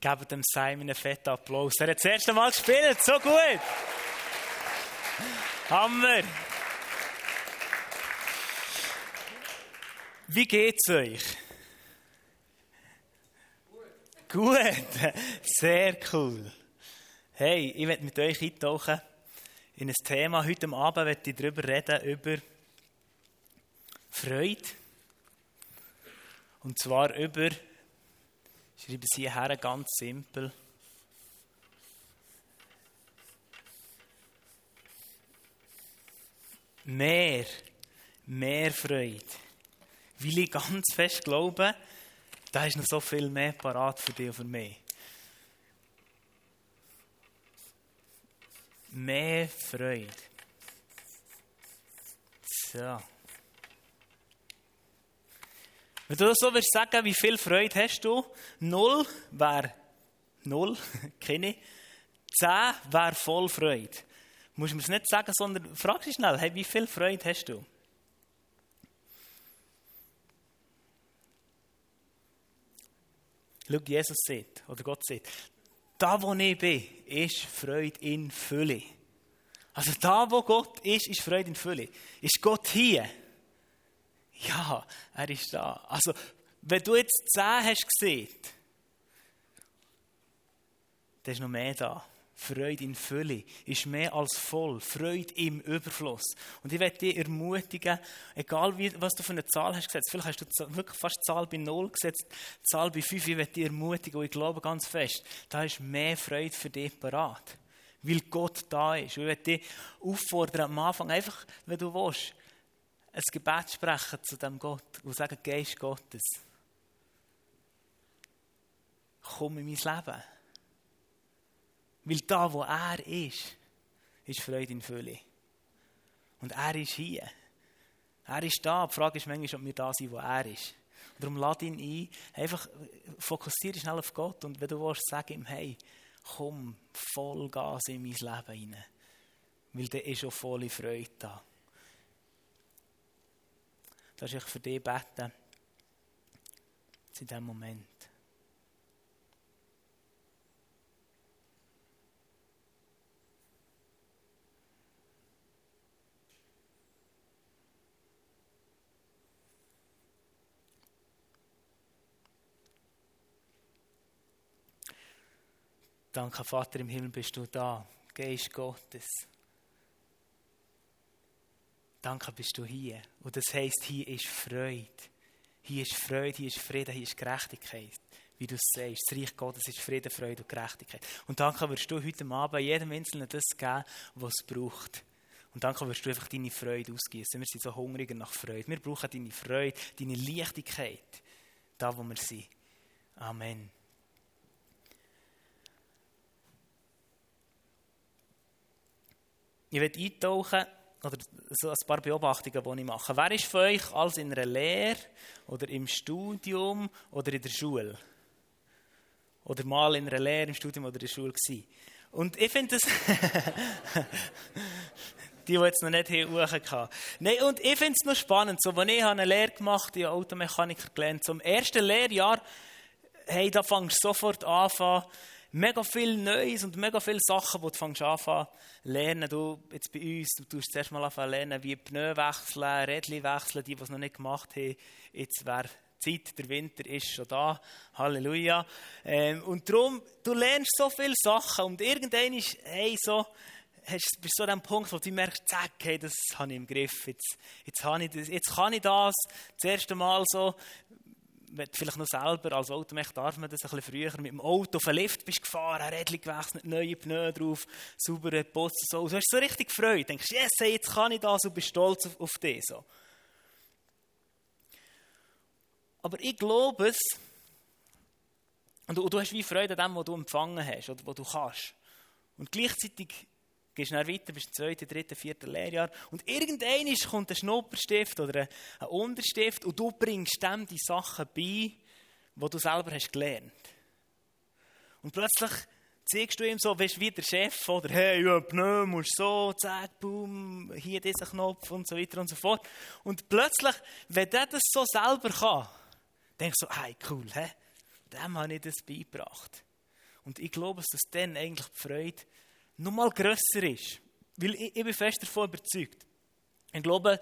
Gebt dem Simon einen fetten Applaus. Er hat das erste Mal gespielt. So gut. Hammer. Wie geht's euch? Gut. Gut. Sehr cool. Hey, ich werde mit euch eintauchen in ein Thema. Heute Abend werde ich darüber reden, über Freude. Und zwar über schreibe es hierher ganz simpel. Mehr, mehr Freude. Weil ich ganz fest glaube, da ist noch so viel mehr parat für dich und für mich. Mehr Freude. So. Wenn du so würdest sagen, wie viel Freude hast du? Null wäre null, keine. Zehn wäre voll Freude. Du musst mir es nicht sagen, sondern frag dich schnell, hey, wie viel Freude hast du? Schau, Jesus sieht, oder Gott sieht, da wo ich bin, ist Freude in Fülle. Also da wo Gott ist, ist Freude in Fülle. Ist Gott hier? Ja, er ist da. Also, wenn du jetzt zehn hast gesehen, dann ist noch mehr da. Freude in Fülle ist mehr als voll. Freude im Überfluss. Und ich werde dich ermutigen, egal wie, was du für eine Zahl hast gesetzt, vielleicht hast du wirklich fast Zahl bei null gesetzt, die Zahl bei fünf, ich werde dich ermutigen und ich glaube ganz fest, da ist mehr Freude für dich parat. Weil Gott da ist. Und ich werde dich auffordern, am Anfang einfach, wenn du willst, ein Gebet sprechen zu dem Gott und sagen, Geist Gottes, komm in mein Leben. Weil da, wo er ist, ist Freude in Fülle. Und er ist hier. Er ist da. Die Frage ist manchmal, ob wir da sind, wo er ist. Und darum lade ihn ein. Einfach fokussiere schnell auf Gott. Und wenn du willst, sag ihm, hey, komm, voll Gas in mein Leben rein. Weil da ist schon volle Freude da. Darf ich für dich beten? In diesem Moment. Danke, Vater im Himmel, bist du da. Geist Gottes. Danke, bist du hier. Und das heisst, hier ist Freude. Hier ist Freude, hier ist Frieden, hier ist Gerechtigkeit. Wie du es sagst, das Reich Gottes ist Frieden, Freude und Gerechtigkeit. Und danke wirst du heute Abend jedem Einzelnen das geben, was es braucht. Und danke wirst du einfach deine Freude ausgießen. Wir sind so hungrig nach Freude. Wir brauchen deine Freude, deine Leichtigkeit, da wo wir sind. Amen. Ich werde eintauchen oder so ein paar Beobachtungen, die ich mache. Wer ist von euch als in einer Lehre oder im Studium oder in der Schule? Oder mal in einer Lehre, im Studium oder in der Schule gewesen? Und ich finde das... die, die jetzt noch nicht hier hatten. Nein, und ich finde es noch spannend. So, als ich eine Lehre gemacht habe, ich Automechaniker gelernt, zum ersten Lehrjahr, hey, da fängst du sofort an, mega viel Neues und mega viele Sachen, die du fängst an lernen. Du, jetzt bei uns, du tust zuerst mal anfangen lernen, wie Pneu wechseln, Rädchen wechseln, die, die es noch nicht gemacht haben. Jetzt wäre Zeit, der Winter ist schon da. Halleluja. Ähm, und darum, du lernst so viele Sachen und irgendwann ist, hey, so, hast, bist du so an dem Punkt, wo du merkst, zack, hey, das habe ich im Griff. Jetzt, jetzt, habe ich das, jetzt kann ich das das erste Mal so vielleicht noch selber, als Automech darf man das ein bisschen früher, mit dem Auto auf den Lift bist gefahren, ein Rädchen gewechselt, neue Pneu drauf, saubere Putz, so. Du hast so richtig Freude, denkst, yes, hey, jetzt kann ich das und bist stolz auf, auf dich, so. Aber ich glaube es, und du, und du hast wie Freude an dem, was du empfangen hast, oder was du kannst. Und gleichzeitig gehst dann weiter bis zum zweiten, dritten, vierten Lehrjahr und irgendwann kommt ein Schnupperstift oder ein Unterstift und du bringst dem die Sachen bei, die du selber hast gelernt. Und plötzlich zeigst du ihm so, weißt wie der Chef, oder hey, ja, Pneu musst so, zack, boom, hier dieser Knopf und so weiter und so fort. Und plötzlich, wenn der das so selber kann, denkst du so, hey, cool, hä? dem habe ich das beigebracht. Und ich glaube, dass dann eigentlich die Freude noch mal grösser ist. Weil ich, ich bin fest davon überzeugt. Ich glaube,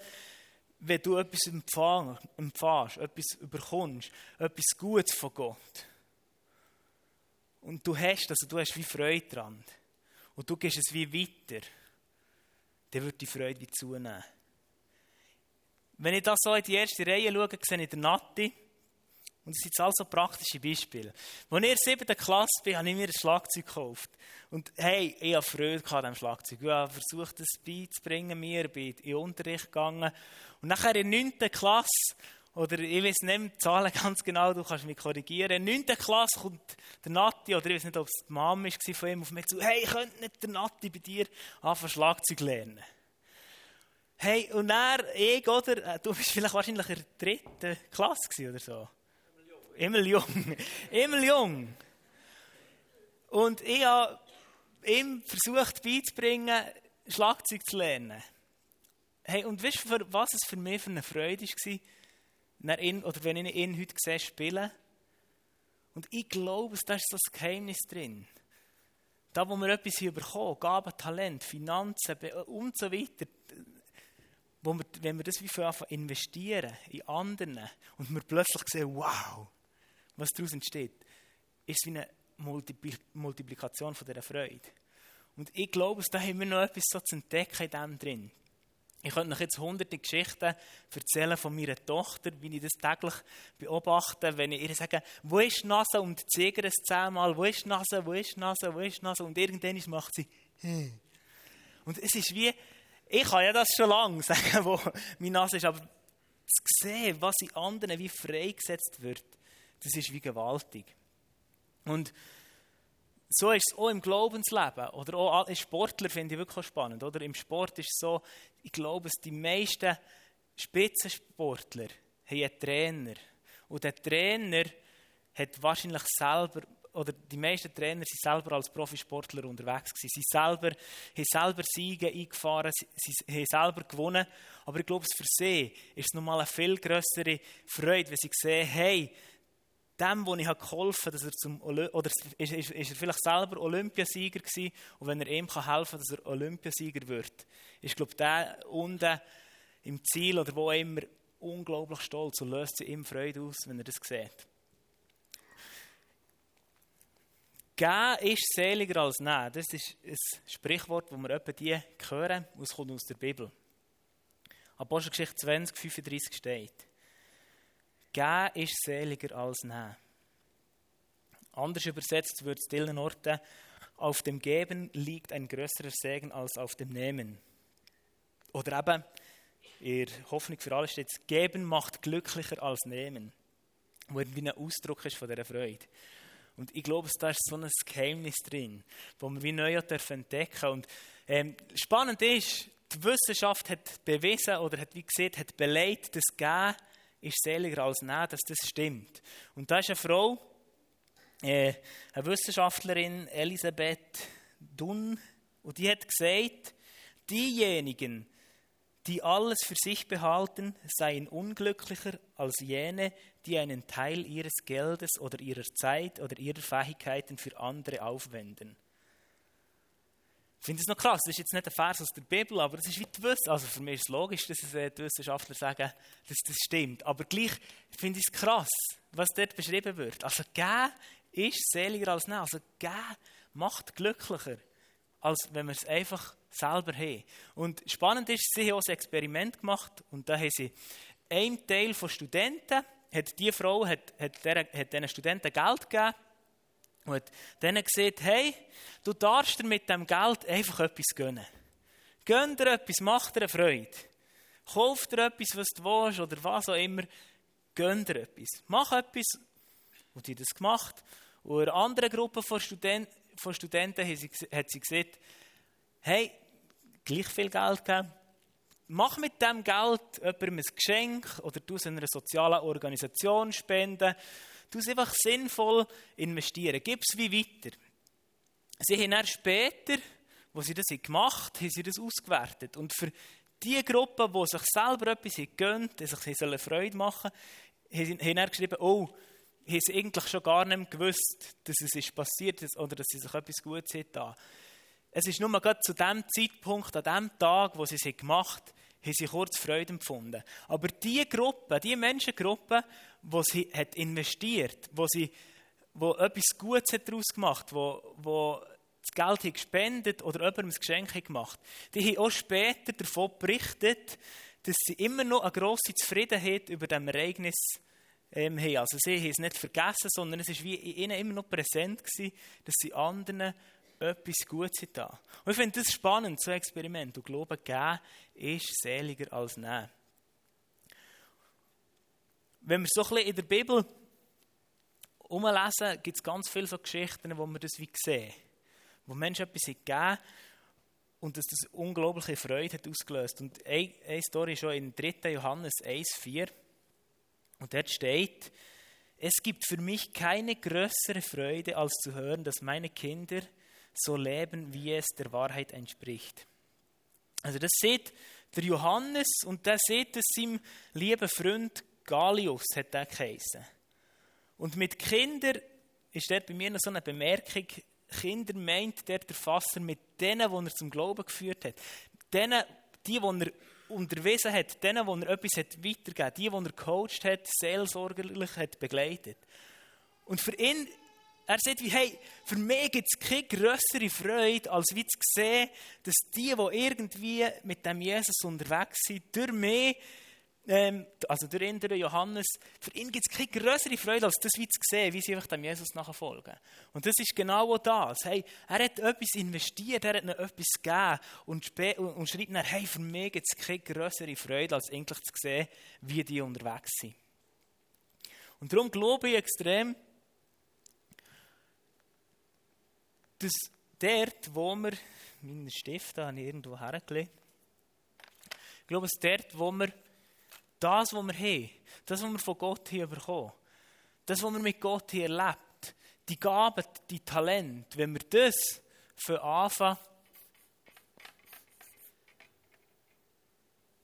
wenn du etwas empfängst, etwas überkommst, etwas Gutes von Gott, und du hast, also du hast wie Freude dran, und du gehst es wie weiter, dann wird die Freude wie zunehmen. Wenn ich das so in die erste Reihe schaue, sehe ich den Nati, und das sind jetzt also praktische Beispiele. Als ich in der siebten Klasse bin, habe ich mir ein Schlagzeug gekauft. Und hey, ich habe Freude an diesem Schlagzeug. Ich habe versucht, das beizubringen mir, bin in den Unterricht gegangen. Und nachher in der neunten Klasse, oder ich weiß nicht die Zahlen ganz genau, du kannst mich korrigieren. In der neunten Klasse kommt der Nati, oder ich weiß nicht, ob es die Mama war von ihm, auf mich zu, hey, könnte nicht der Nati bei dir anfangen Schlagzeug lernen? Hey, und er, ich, oder, du bist vielleicht wahrscheinlich in der dritten Klasse oder so. Immer jung. Immer jung. Und ich habe ihm versucht beizubringen, Schlagzeug zu lernen. Hey, und weißt du, was es für mich für eine Freude war, wenn ich ihn heute sehe, spielen? Und ich glaube, da ist so ein Geheimnis drin. Da, wo wir etwas bekommen, Gaben, Talent, Finanzen und so weiter, wo wir, wenn wir das wie für investieren in anderen und wir plötzlich sehen, wow, was daraus entsteht, ist wie eine Multiplikation von dieser Freude. Und ich glaube, da haben wir noch etwas so zu entdecken in dem drin. Ich könnte euch jetzt hunderte Geschichten erzählen von meiner Tochter, wie ich das täglich beobachte, wenn ich ihr sage, wo ist Nase? Und zeige es zehnmal, wo ist Nase, wo ist Nase, wo ist Nase? Und irgendwann macht sie und es ist wie, ich kann ja das schon lange sagen, wo meine Nase ist, aber zu sehen, was in anderen wie freigesetzt wird, das ist wie gewaltig. Und so ist es auch im Glaubensleben oder auch als Sportler finde ich wirklich spannend. Oder? Im Sport ist es so, ich glaube, die meisten Spitzensportler haben einen Trainer. Und der Trainer hat wahrscheinlich selber, oder die meisten Trainer sind selber als Profisportler unterwegs gewesen. Sie selber, haben selber Siege eingefahren, sie haben selber gewonnen. Aber ich glaube, für sie ist es nochmal eine viel größere Freude, wenn sie sehen, hey, dem, wo ich geholfen habe, dass er zum oder ist, ist, er vielleicht selber Olympiasieger gewesen und wenn er ihm helfen kann, dass er Olympiasieger wird, ist glaube der unten im Ziel oder wo immer unglaublich stolz und löst sie ihm Freude aus, wenn er das sieht. Geben ist seliger als nehmen. Das ist ein Sprichwort, das wir etwa die hören, und es kommt aus der Bibel. Apostelgeschichte 20, 35 steht. Geben ist seliger als nehmen. Anders übersetzt wird es vielen Orten, auf dem Geben liegt ein größerer Segen als auf dem Nehmen. Oder eben, in Hoffnung für alle steht Geben macht glücklicher als Nehmen. Wo irgendwie ein Ausdruck ist von dieser Freude. Und ich glaube, da ist so ein Geheimnis drin, das wir wie neu entdecken. Und ähm, spannend ist, die Wissenschaft hat bewiesen oder hat wie gesagt, hat beleidigt, dass Geben ist seliger als nein, dass das stimmt. Und da ist eine Frau, äh, eine Wissenschaftlerin, Elisabeth Dunn, und die hat gesagt, diejenigen, die alles für sich behalten, seien unglücklicher als jene, die einen Teil ihres Geldes oder ihrer Zeit oder ihrer Fähigkeiten für andere aufwenden. Ich finde es noch krass, das ist jetzt nicht ein Vers aus der Bibel, aber das ist wie die Wissenschaft. Also für mich ist es logisch, dass äh, die Wissenschaftler sagen, dass das stimmt. Aber gleich finde ich es krass, was dort beschrieben wird. Also geben ist seliger als nehmen. Also geben macht glücklicher, als wenn wir es einfach selber haben. Und spannend ist, sie haben auch ein Experiment gemacht und da haben sie einen Teil von Studenten, hat die Frau hat, hat, der, hat diesen Studenten Geld gegeben und dann gesagt, hey, du darfst dir mit dem Geld einfach etwas gönnen. Gönn dir etwas, mach dir eine Freude. Kauf dir etwas, was du willst oder was auch immer. Gönn dir etwas. Mach etwas. Und die das gemacht. Und eine andere Gruppe von, Student, von Studenten hat sie, hat sie gesagt, hey, gleich viel Geld geben. Mach mit dem Geld jemandem ein Geschenk oder du es einer sozialen Organisation spenden Du es einfach sinnvoll investieren. Gib es wie weiter. Sie haben dann später, wo sie das gemacht haben, haben sie das ausgewertet. Und für die Gruppe, die sich selber etwas gönnt, die sich Freude machen haben dann geschrieben, oh, haben sie eigentlich schon gar nicht gewusst, dass es ist passiert ist oder dass sie sich etwas Gutes haben. Es ist nur gerade zu dem Zeitpunkt, an dem Tag, wo sie es gemacht haben, haben sie kurz Freude empfunden. Aber die Gruppe, die Menschengruppe, die sie hat investiert, wo sie wo etwas Gutes hat daraus gemacht, wo, wo das Geld hat gespendet oder jemandem ein Geschenk gemacht, die haben auch später davon berichtet, dass sie immer noch eine grosse Zufriedenheit über das Ereignis ähm, haben. Also sie haben es nicht vergessen, sondern es war wie in ihnen immer noch präsent gewesen, dass sie anderen etwas Gutes da. Und ich finde das spannend, so ein Experiment. Und Glauben geben ist seliger als nehmen. Wenn wir so ein bisschen in der Bibel umlesen, gibt es ganz viele so Geschichten, wo wir das wie sehen. Wo Menschen etwas gegeben und dass das unglaubliche Freude hat ausgelöst. Und eine, Story ist schon in 3. Johannes 1,4. Und dort steht, es gibt für mich keine größere Freude, als zu hören, dass meine Kinder so leben, wie es der Wahrheit entspricht. Also das sieht der Johannes und der sieht es seinem lieben Freund Galius, hat er geheißen. Und mit Kindern ist dort bei mir noch so eine Bemerkung, Kinder meint der Fasser mit denen, die er zum Glauben geführt hat. Denen, die, die er unterwiesen hat, denen, die er etwas hat weitergegeben hat, die, die er gecoacht hat, seelsorgerlich hat begleitet. Und für ihn er sagt wie, hey, für mich gibt es keine größere Freude, als wie zu sehen, dass die, die irgendwie mit dem Jesus unterwegs sind, durch mich, ähm, also durch ihn, durch Johannes, für ihn gibt es keine größere Freude, als das wie zu sehen, wie sie einfach dem Jesus nachfolgen. Und das ist genau das. Hey, er hat etwas investiert, er hat ihnen etwas gegeben und, und schreibt dann, hey, für mich gibt es keine größere Freude, als eigentlich zu sehen, wie die unterwegs sind. Und darum glaube ich extrem, dass dort, wo wir, meine Stifte habe ich irgendwo hergelegt, ich glaube, es dort, wo wir das, was wir haben, das, was wir von Gott hier bekommen, das, was wir mit Gott hier erlebt, die Gaben, die Talente, wenn wir das für anfangen,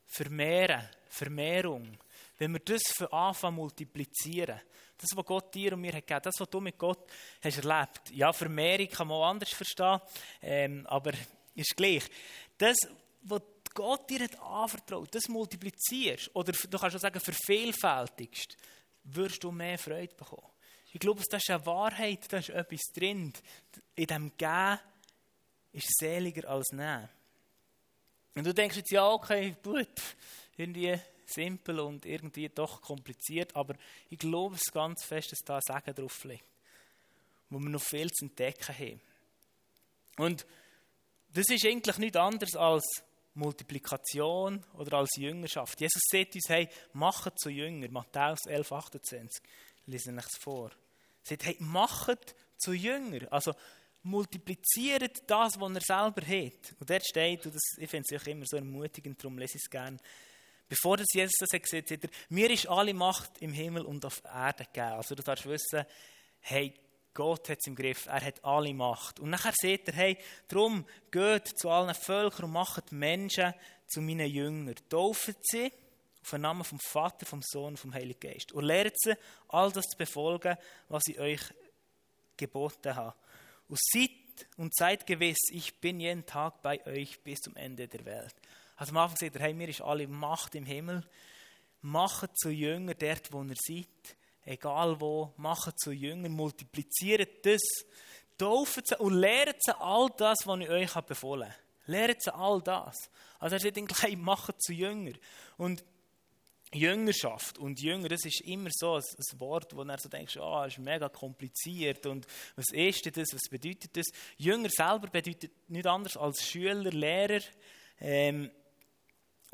vermehren, Vermehrung, wenn wir das für anfangen multiplizieren, das, was Gott dir und mir hat gegeben, das, was du mit Gott hast erlebt. Ja, Vermehrung kann man auch anders verstehen, ähm, aber ist gleich. Das, was Gott dir hat anvertraut, das multiplizierst, oder du kannst auch sagen, vervielfältigst, wirst du mehr Freude bekommen. Ich glaube, das ist eine Wahrheit, da ist etwas drin. In dem Gehen ist seliger als Nehmen. Und du denkst jetzt, ja, okay, gut, irgendwie simpel und irgendwie doch kompliziert, aber ich glaube es ganz fest, dass da ein Segen drauf liegt, wo wir noch viel zu entdecken haben. Und das ist eigentlich nichts anderes als Multiplikation oder als Jüngerschaft. Jesus sagt uns, hey, macht zu Jünger. Matthäus 11, 28. Lesen euch vor. Er sagt, hey, macht zu Jünger. Also, multipliziert das, was er selber hat. Und dort steht, und das, ich finde es immer so ermutigend, darum lese ich es gerne, Bevor das Jesus das hat gesagt hat er, mir ist alle Macht im Himmel und auf Erde gegeben. Also du darfst wissen, hey, Gott hat es im Griff, er hat alle Macht. Und nachher sagt er, hey, darum geht zu allen Völkern und macht Menschen zu meinen Jüngern. Taufen sie auf den Namen vom Vater, vom Sohn vom Heiligen Geist. Und lehrt sie, all das zu befolgen, was ich euch geboten habe. Und seid und seid gewiss, ich bin jeden Tag bei euch bis zum Ende der Welt. Also am Anfang sagt er, hey, mir ist alle Macht im Himmel. Macht zu Jünger dort, wo ihr seid. Egal wo, macht zu Jünger, multipliziert das, taufen sie und lehrt sie all das, was ich euch befohlen habe. Lehrt sie all das. Also er sagt hey, macht zu Jünger. Und Jüngerschaft und Jünger, das ist immer so ein, ein Wort, wo du so denkst, ah, oh, ist mega kompliziert und was ist das, was bedeutet das? Jünger selber bedeutet nichts anderes als Schüler, Lehrer, ähm,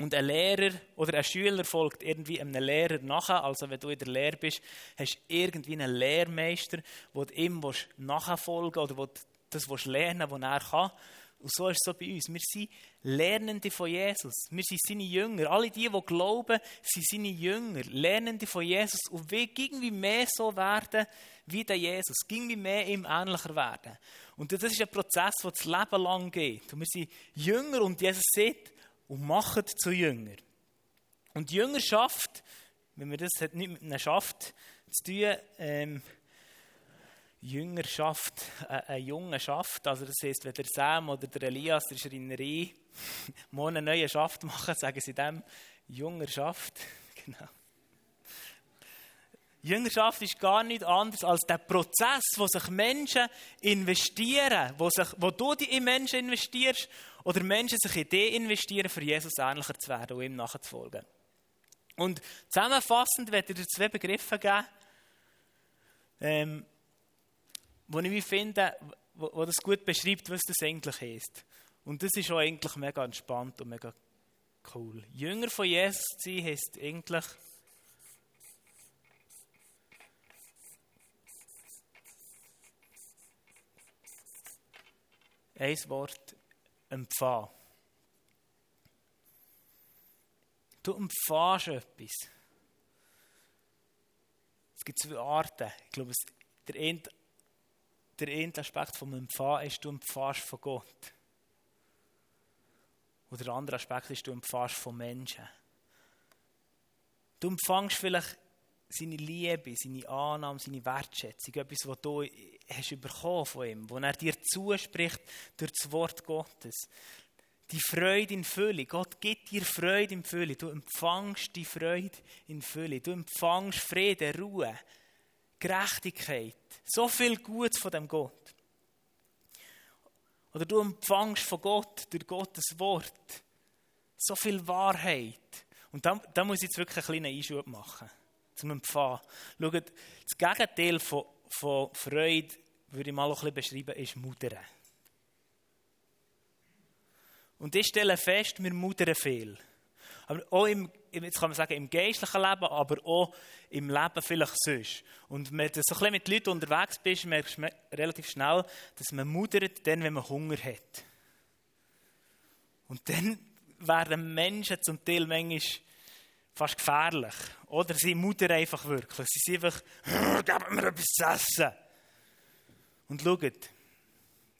und ein Lehrer oder ein Schüler folgt irgendwie einem Lehrer nachher. Also wenn du in der Lehre bist, hast du irgendwie einen Lehrmeister, du ihm nachfolgen oder wo du das lernen was er kann. Und so ist es so bei uns. Wir sind Lernende von Jesus. Wir sind seine Jünger. Alle die, die glauben, sind seine Jünger. Lernende von Jesus. Und wir irgendwie mehr so werden wie der Jesus. Irgendwie mehr ihm ähnlicher werden. Und das ist ein Prozess, der das Leben lang geht. Und wir sind Jünger und Jesus sagt, und macht zu Jünger. Und Jüngerschaft, wenn wir das hat nicht mit einem Schaft zu tun, ähm, Jüngerschaft, äh, ein junger Schaft, also das heißt, wenn der Sam oder der Elias der Schreinerei mal einen neuen Schaft machen, sagen sie dem Jüngerschaft, genau. Jüngerschaft ist gar nicht anders als der Prozess, wo sich Menschen investieren, wo, sich, wo du in Menschen investierst oder Menschen sich in dich investieren, für Jesus ähnlicher zu werden und ihm nachzufolgen. Und zusammenfassend werde ich dir zwei Begriffe geben, ähm, wo ich finde, wo, wo das gut beschreibt, was das eigentlich ist. Und das ist auch eigentlich mega entspannt und mega cool. Jünger von Jesus zu sein, heisst eigentlich ein Wort, empfangen. Du empfährst etwas. Es gibt zwei Arten. Ich glaube, der eine, der eine Aspekt vom Empfangen ist, du empfährst von Gott. Und der andere Aspekt ist, du empfährst von Menschen. Du empfängst vielleicht seine Liebe, seine Annahme, seine Wertschätzung, etwas, was du hast bekommen von ihm, wo er dir zuspricht durch das Wort Gottes. Die Freude in Fülle. Gott gibt dir Freude in Fülle. Du empfangst die Freude in Fülle. Du empfangst Frieden, Ruhe, Gerechtigkeit. So viel Gutes von dem Gott. Oder du empfangst von Gott durch Gottes Wort so viel Wahrheit. Und da, da muss ich jetzt wirklich einen kleinen Einschub machen zum Empfangen. Schaut, das Gegenteil von, von Freude, würde ich mal ein bisschen beschreiben, ist Mudern. Und ich stelle fest, wir mudern viel. Aber auch im, jetzt kann man sagen, im geistlichen Leben, aber auch im Leben vielleicht sonst. Und wenn du so ein bisschen mit Leuten unterwegs bist, merkst du relativ schnell, dass man mudert, dann, wenn man Hunger hat. Und dann werden Menschen zum Teil manchmal fast gefährlich. Oder sie muttern einfach wirklich. Sie sind einfach, geben mir etwas zu essen. Und schaut,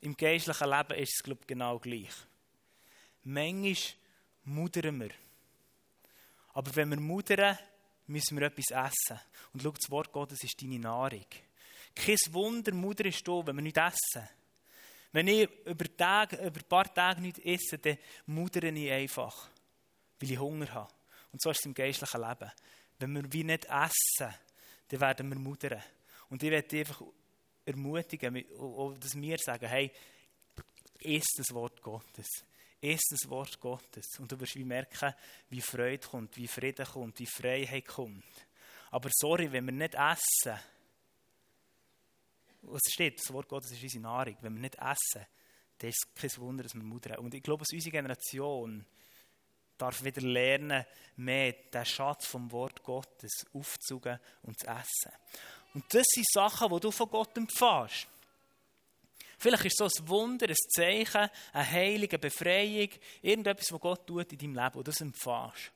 im geistlichen Leben ist es, glaube ich, genau gleich. Manchmal muttern wir. Aber wenn wir muttern, müssen wir etwas essen. Und schau, das Wort Gottes ist deine Nahrung. Kein Wunder, Mutter ist da, wenn wir nicht essen. Wenn ich über, Tage, über ein paar Tage nicht esse, dann muddere ich einfach, weil ich Hunger habe. Und so ist es im geistlichen Leben. Wenn wir wie nicht essen, dann werden wir muddern. Und ich werde einfach ermutigen, dass wir sagen, hey, isst das Wort Gottes. Isst das Wort Gottes. Und du wirst wie merken, wie Freude kommt, wie Frieden kommt, wie Freiheit kommt. Aber sorry, wenn wir nicht essen, was steht, das Wort Gottes ist unsere Nahrung. Wenn wir nicht essen, dann ist es kein Wunder, dass wir muddern. Und ich glaube, dass unsere Generation darf wieder lernen, mehr den Schatz vom Wort Gottes aufzugen und zu essen. Und das sind Sachen, die du von Gott empfährst. Vielleicht ist so ein Wunder, ein Zeichen, eine heilige Befreiung, irgendetwas, was Gott tut in deinem Leben und das empfährst.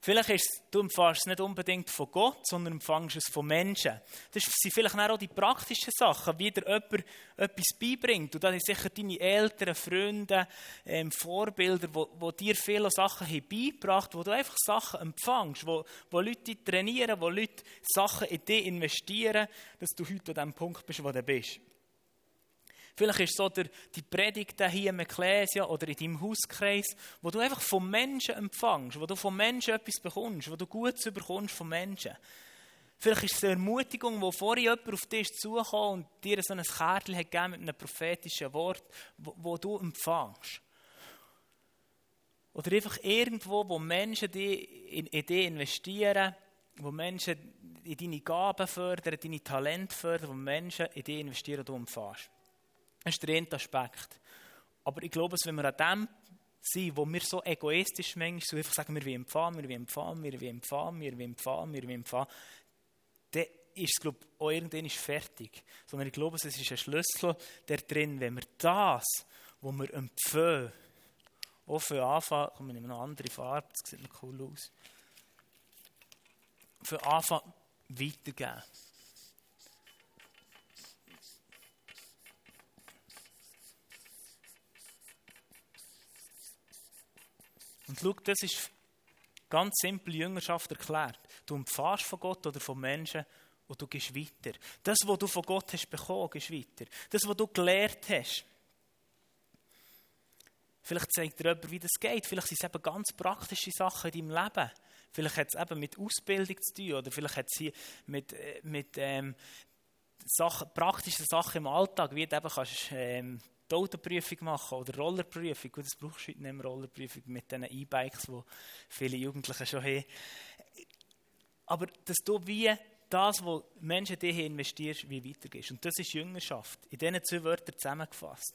Vielleicht ist du empfängst es nicht unbedingt von Gott, sondern empfängst es von Menschen. Das sind vielleicht auch die praktischen Sachen, wie dir jemand etwas beibringt. Und das sind sicher deine Eltern, Freunde, ähm, Vorbilder, wo dir viele Sachen haben beigebracht wo du einfach Sachen empfängst, wo, wo Leute trainieren, wo Leute Sachen in dich investieren, dass du heute an dem Punkt bist, wo du bist. Vielleicht ist es so der, die Predigt hier im Ekklesia oder in deinem Hauskreis, wo du einfach von Menschen empfängst, wo du von Menschen etwas bekommst, wo du Gutes bekommst von Menschen. Vielleicht ist es eine Ermutigung, wo vorher jemand auf dich zukommt und dir so ein Kärtchen hat gegeben mit einem prophetischen Wort, wo, wo du empfängst. Oder einfach irgendwo, wo Menschen in, in dich investieren, wo Menschen in deine Gaben fördern, deine Talente fördern, wo Menschen in dich investieren und du empfängst. Das ist der eine Aspekt. Aber ich glaube, wenn wir an dem sind, wo wir so egoistisch manchmal so einfach sagen, wir wollen empfangen, wir wollen empfangen, wir wollen empfangen, wir wollen empfangen, wir wollen empfangen, dann ist es, glaube ich, auch irgendwann fertig. Sondern ich glaube, es ist ein Schlüssel der drin, wenn wir das, was wir empfangen, auch für Anfang, kommen wir in eine andere Farbe, das sieht noch cool aus, für Anfang weitergeben. Und schau, das ist ganz simpel Jüngerschaft erklärt. Du empfährst von Gott oder von Menschen und du gehst weiter. Das, was du von Gott hast bekommen, gehst weiter. Das, was du gelernt hast. Vielleicht zeigt dir jemand, wie das geht. Vielleicht sind es eben ganz praktische Sachen in deinem Leben. Vielleicht hat es eben mit Ausbildung zu tun oder vielleicht hat es hier mit, äh, mit ähm, Sachen, praktischen Sachen im Alltag, wie du eben kannst, ähm, die Autoprüfung machen oder Rollerprüfung. Gut, das brauchst du heute nicht mehr Rollerprüfung mit diesen E-Bikes, die viele Jugendliche schon haben. Aber dass du wie das, was Menschen dir investierst, wie weitergehst. Und das ist Jüngerschaft. In diesen zwei Wörtern zusammengefasst.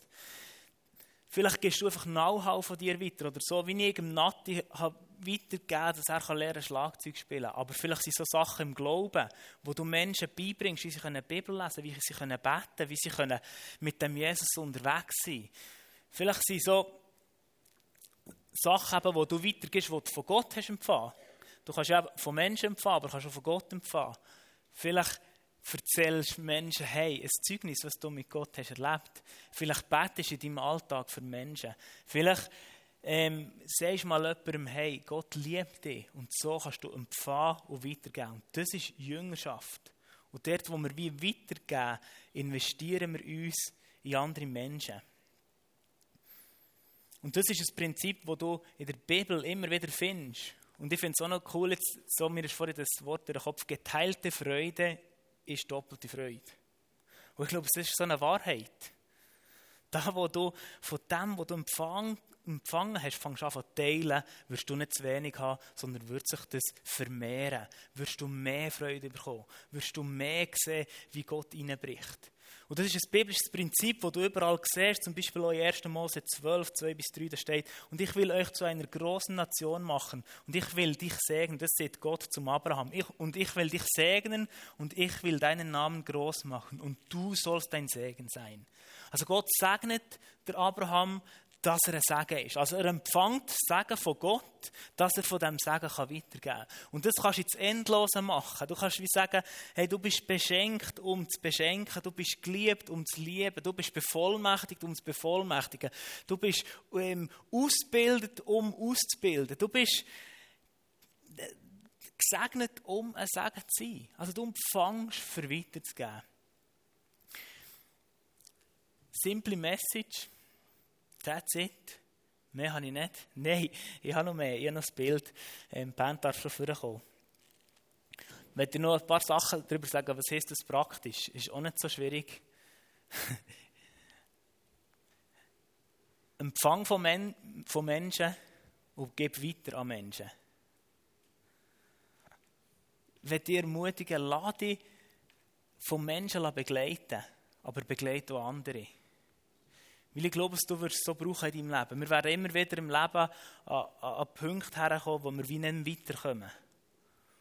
Vielleicht gehst du einfach Know-how von dir weiter. Oder so, wie ich im Nati habe weitergegeben, dass er lernen Schlagzeug spielen kann. Aber vielleicht sind so Sachen im Glauben, wo du Menschen beibringst, wie sie die Bibel lesen können, wie sie können beten wie sie können mit dem Jesus unterwegs sein Vielleicht sind so Sachen, die du weitergibst, die du von Gott hast empfangen. Du kannst ja von Menschen empfangen, aber kannst auch von Gott empfangen. Vielleicht erzählst Menschen, hey, ein Zeugnis, was du mit Gott hast erlebt. Vielleicht betest du in deinem Alltag für Menschen. Vielleicht ähm, sagst mal jemandem, hey, Gott liebt dich. Und so kannst du empfangen und weitergeben. Und das ist Jüngerschaft. Und dort, wo wir wie weitergeben, investieren wir uns in andere Menschen. Und das ist ein Prinzip, das du in der Bibel immer wieder findest. Und ich finde es auch noch cool, jetzt, so mir ist vorhin das Wort in den Kopf, geteilte Freude ist doppelte Freude. Und ich glaube, es ist so eine Wahrheit. Da, wo du von dem, was du empfangen, empfangen hast, fängst an zu teilen, wirst du nicht zu wenig haben, sondern wird sich das vermehren. Wirst du mehr Freude bekommen. Wirst du mehr sehen, wie Gott hineinbricht. Und das ist ein biblisches Prinzip, das du überall siehst, zum Beispiel auch in 1. Mose 12, 2 bis 3, da steht, und ich will euch zu einer großen Nation machen und ich will dich segnen, das sagt Gott zum Abraham, ich, und ich will dich segnen und ich will deinen Namen groß machen und du sollst dein Segen sein. Also Gott segnet der Abraham, dass er ein Segen ist. Also er empfängt das Segen von Gott, dass er von diesem Segen weitergeben kann. Und das kannst du jetzt Endlose machen. Du kannst wie sagen, hey, du bist beschenkt, um zu beschenken. Du bist geliebt, um zu lieben. Du bist bevollmächtigt, um zu bevollmächtigen. Du bist ähm, ausgebildet, um auszubilden. Du bist äh, gesegnet, um ein Segen zu sein. Also du empfängst, für weiterzugeben. Simple Message That's it. Mehr habe ich nicht. Nein, ich habe noch mehr. Ich habe noch das Bild. Ähm, Band darf schon vorkommen. Ich möchte noch ein paar Sachen darüber sagen, was heißt das praktisch? Ist auch nicht so schwierig. Empfang von, Men von Menschen und gib weiter an Menschen. Wenn dir ermutigen, lass dich von Menschen begleiten, aber begleite auch andere. Weil ich glaube, du wirst es so brauchen in deinem Leben. Wir werden immer wieder im Leben an, an, an Punkte herkommen, wo wir wie nicht weiterkommen.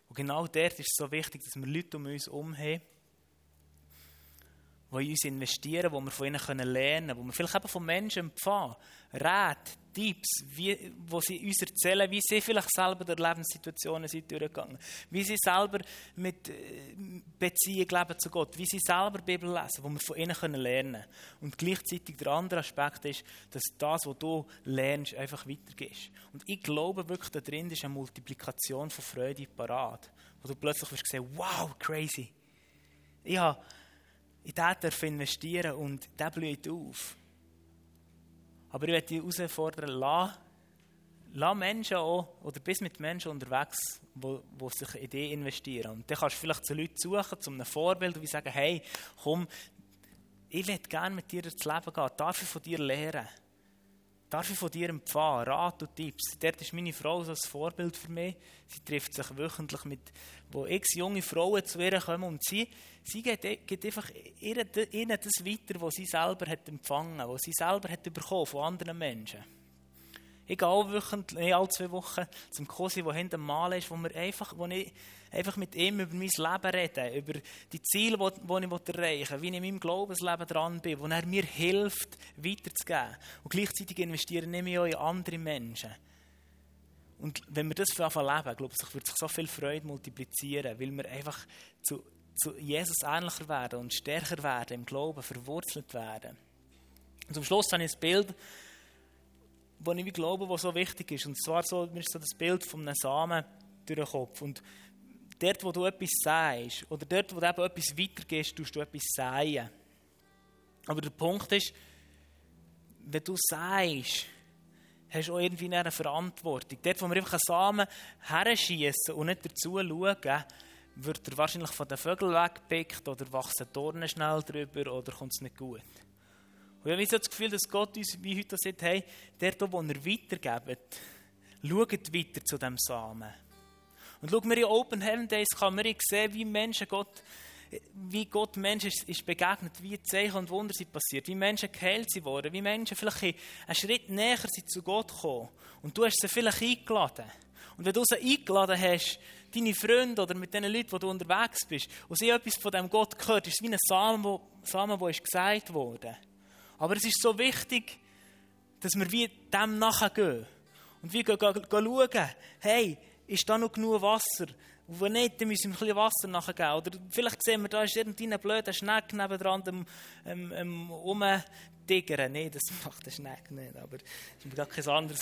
Und genau dort ist es so wichtig, dass wir Leute um uns herum haben, die in uns investieren, wo wir von ihnen lernen können, wo wir vielleicht eben von Menschen empfangen, Rat, Tipps, wie, wo sie uns erzählen, wie sie vielleicht selber durch Lebenssituationen sind durchgegangen, wie sie selber mit äh, Beziehung leben zu Gott, wie sie selber Bibel lesen, wo wir von ihnen lernen können. Und gleichzeitig der andere Aspekt ist, dass das, was du lernst, einfach weitergehst. Und ich glaube wirklich, da drin ist eine Multiplikation von Freude parat, wo du plötzlich wirst sehen, wow, crazy. Ich habe in diesen investieren und der blüht auf. Aber ich möchte dich herausfordern, lass, lass Menschen auch, oder bist mit Menschen unterwegs, die, sich in dich investieren. Und dann kannst du vielleicht zu Leuten suchen, zu einem Vorbild, und sagen, hey, komm, ich möchte gerne mit dir ins Leben gehen, darf ich von dir lernen? Darf ich von dir empfangen, Rat und Tipps? Dort ist meine Frau so ein Vorbild für mich. Sie trifft sich wöchentlich mit, wo x junge Frauen zu ihr kommen und sie, sie gibt, gibt einfach ihnen das weiter, was sie selber hat empfangen, was sie selber hat bekommen von anderen Menschen. Ich gehe auch wöchentlich, alle zwei Wochen zum Kosi, der hinter dem Mal ist, wo, wir einfach, wo ich einfach mit ihm über mein Leben rede, über die Ziele, die, ich erreichen will, wie ich in meinem Glaubensleben dran bin, wo er mir hilft, weiterzugeben. Und gleichzeitig investiere ich auch in andere Menschen. Und wenn wir das anfangen leben, glaube ich, wird sich so viel Freude multiplizieren, weil wir einfach zu, zu Jesus ähnlicher werden und stärker werden im Glauben, verwurzelt werden. Und zum Schluss habe ich ein Bild, das ich glaube, was so wichtig ist. Und zwar so, mir ist so das Bild von einem Samen durch den Kopf. Und dort, wo du etwas sagst, oder dort, wo du eben etwas weitergehst, tust du etwas sagen. Aber der Punkt ist, wenn du sagst, hast du auch irgendwie eine Verantwortung. Dort, wo wir einfach einen Samen herschießen und nicht dazu schauen, wird er wahrscheinlich von den Vögeln weggepickt oder wachsen Dornen schnell drüber oder kommt es nicht gut. Und ich habe so das Gefühl, dass Gott uns wie heute sagt, hey, dort, wo er weitergebt, schaut weiter zu dem Samen. Und schau, wir in Open Heaven Days kann man sehen, wie Menschen Gott, wie Gott Menschen ist, begegnet, wie Zeichen und Wunder sind passiert, wie Menschen geheilt sind worden, wie Menschen vielleicht einen Schritt näher sind zu Gott gekommen. Und du hast sie vielleicht eingeladen. Und wenn du sie eingeladen hast, deine Freunde oder mit den Leuten, wo du unterwegs bist, und sie etwas von dem Gott gehört, ist es wie ein Samen, wo, Samen, wo gesagt wurde. Aber es ist so wichtig, dass wir wie dem nachgehen. Und wir schauen, hey, ist da noch genug Wasser? Und wenn nicht, dann müssen wir ein bisschen Wasser nachgeben. Oder vielleicht sehen wir, da ist irgendein blöder Schneck nebendran am, am, am Umtigern. Nein, das macht der Schneck nicht, aber das ist mir gar kein anderes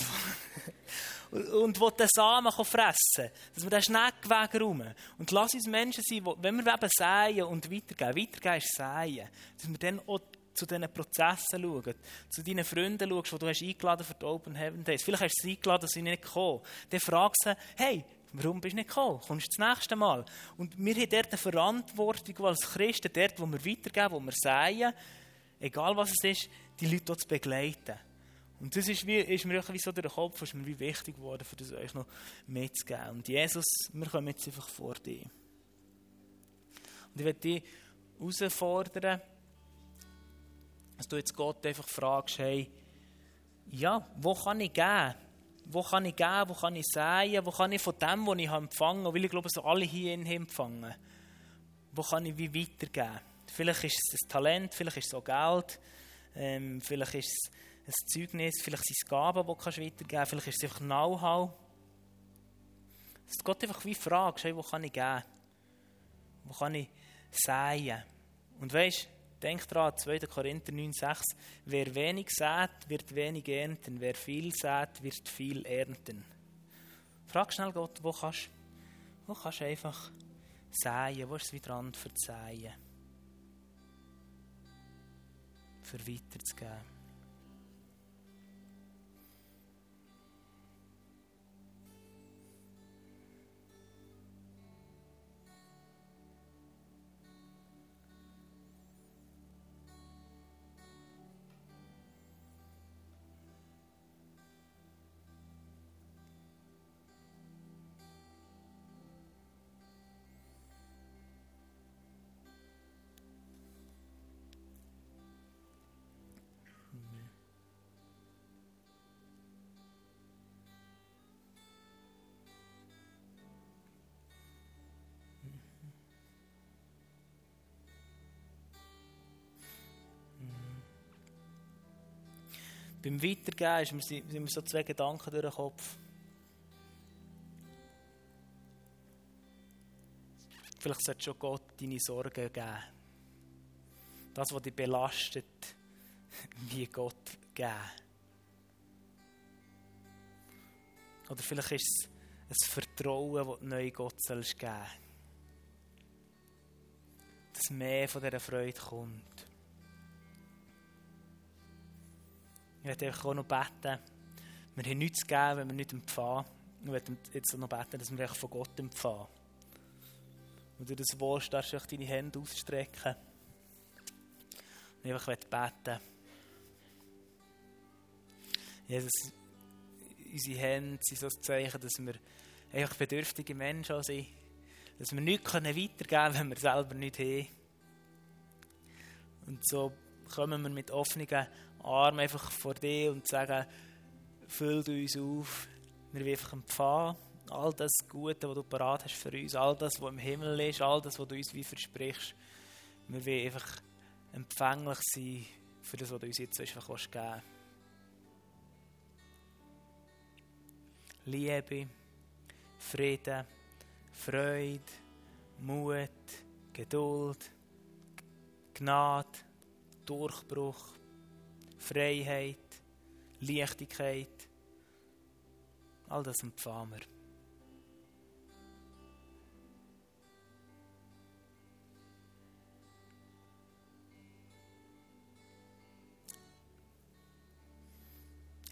Und, und den Samen fressen Dass wir den Schneck wegräumen. Und lass uns Menschen sein, wenn wir eben säen und weitergeben, weitergeben ist säen, dass wir dann auch zu diesen Prozessen schauen, zu deinen Freunden schaust, die du hast eingeladen für die Open Heaven Days. Vielleicht hast du sie eingeladen, dass sie nicht kommen. Dann fragst du sie, hey, warum bist du nicht gekommen? Kommst du das nächste Mal? Und wir haben dort eine Verantwortung als Christen, dort, wo wir weitergeben, wo wir säen, egal was es ist, die Leute dort zu begleiten. Und das ist, wie, ist mir wie so durch den Kopf, ist mir wie wichtig geworden, für das euch noch mitzugeben. Und Jesus, wir kommen jetzt einfach vor dir. Und ich werde dich herausfordern, dass du jetzt Gott einfach fragst, hey, ja, wo kann ich gehen? Wo kann ich gehen? Wo kann ich säen? Wo kann ich von dem, was ich empfangen habe, weil ich glaube, so alle hier empfangen, wo kann ich wie weitergeben? Vielleicht ist es ein Talent, vielleicht ist es auch Geld, ähm, vielleicht ist es ein Zeugnis, vielleicht sind es Gaben, die du weitergeben kannst, vielleicht ist es einfach Know-how. Dass du Gott einfach wie fragst, hey, wo kann ich gehen? Wo kann ich säen? Und weißt du, Denk daran, 2. Korinther 9,6. Wer wenig sät, wird wenig ernten. Wer viel sät, wird viel ernten. Frag schnell Gott, wo kannst, wo kannst du einfach säen? Wo ist es wieder dran für das Säen? Für weiterzugeben. Beim Weitergeben sind mir so zwei Gedanken durch den Kopf. Vielleicht sollte schon Gott deine Sorgen geben. Das, was dich belastet, wie Gott geben. Oder vielleicht ist es ein Vertrauen, das du neu Gott sollst geben Dass mehr von dieser Freude kommt. Ich werde auch noch beten. Wir haben nichts zu geben, wenn wir nicht empfangen. Ich werde jetzt noch beten, dass wir von Gott empfangen. Und du das Wort darfst du deine Hände ausstrecken. Und ich werde beten. Jesus, unsere Hände sind so ein Zeichen, dass wir einfach bedürftige Menschen sind. Dass wir nichts weitergeben können, wenn wir selber nicht haben. Und so kommen wir mit offenen Armen einfach vor dir und sagen, füll uns auf. Wir wollen einfach empfangen. All das Gute, was du parat hast für uns, all das, was im Himmel ist, all das, was du uns wie versprichst. Wir wollen einfach empfänglich sein für das, was du uns jetzt einfach geben willst. Liebe, Frieden, Freude, Mut, Geduld, Gnade, Durchbruch, Freiheit, Leichtigkeit. All das empfangen wir.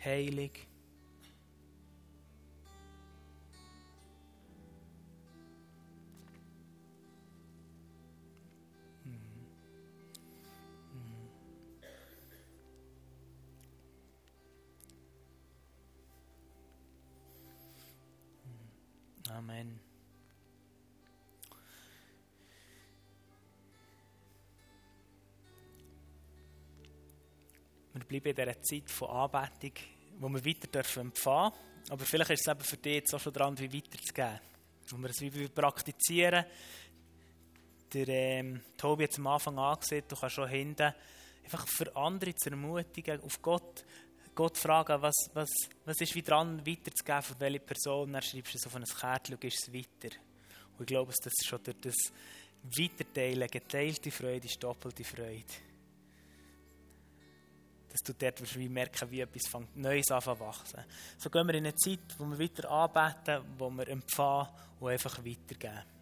heilig. Amen. Wir bleiben in dieser Zeit von Anbetung, wo wir weiter empfangen dürfen. Aber vielleicht ist es eben für dich jetzt auch schon dran, wie weiterzugeben. Wo wir es wie praktizieren. Der ähm, Tobi hat am Anfang angesehen, du kannst schon hinten einfach für andere zu ermutigen, auf Gott, Gott fragen, was, was, was ist wie dran, weiterzugeben, für welche Person. Dann schreibst du es auf ein Kärtchen und es weiter. Und ich glaube, dass schon durch das Weiterteilen geteilte Freude ist doppelte Freude dass du dort wie merken, wie etwas fängt, Neues anfangen wachsen. So gehen wir in eine Zeit, wo wir weiter anbeten, wo wir empfangen und einfach weitergeben.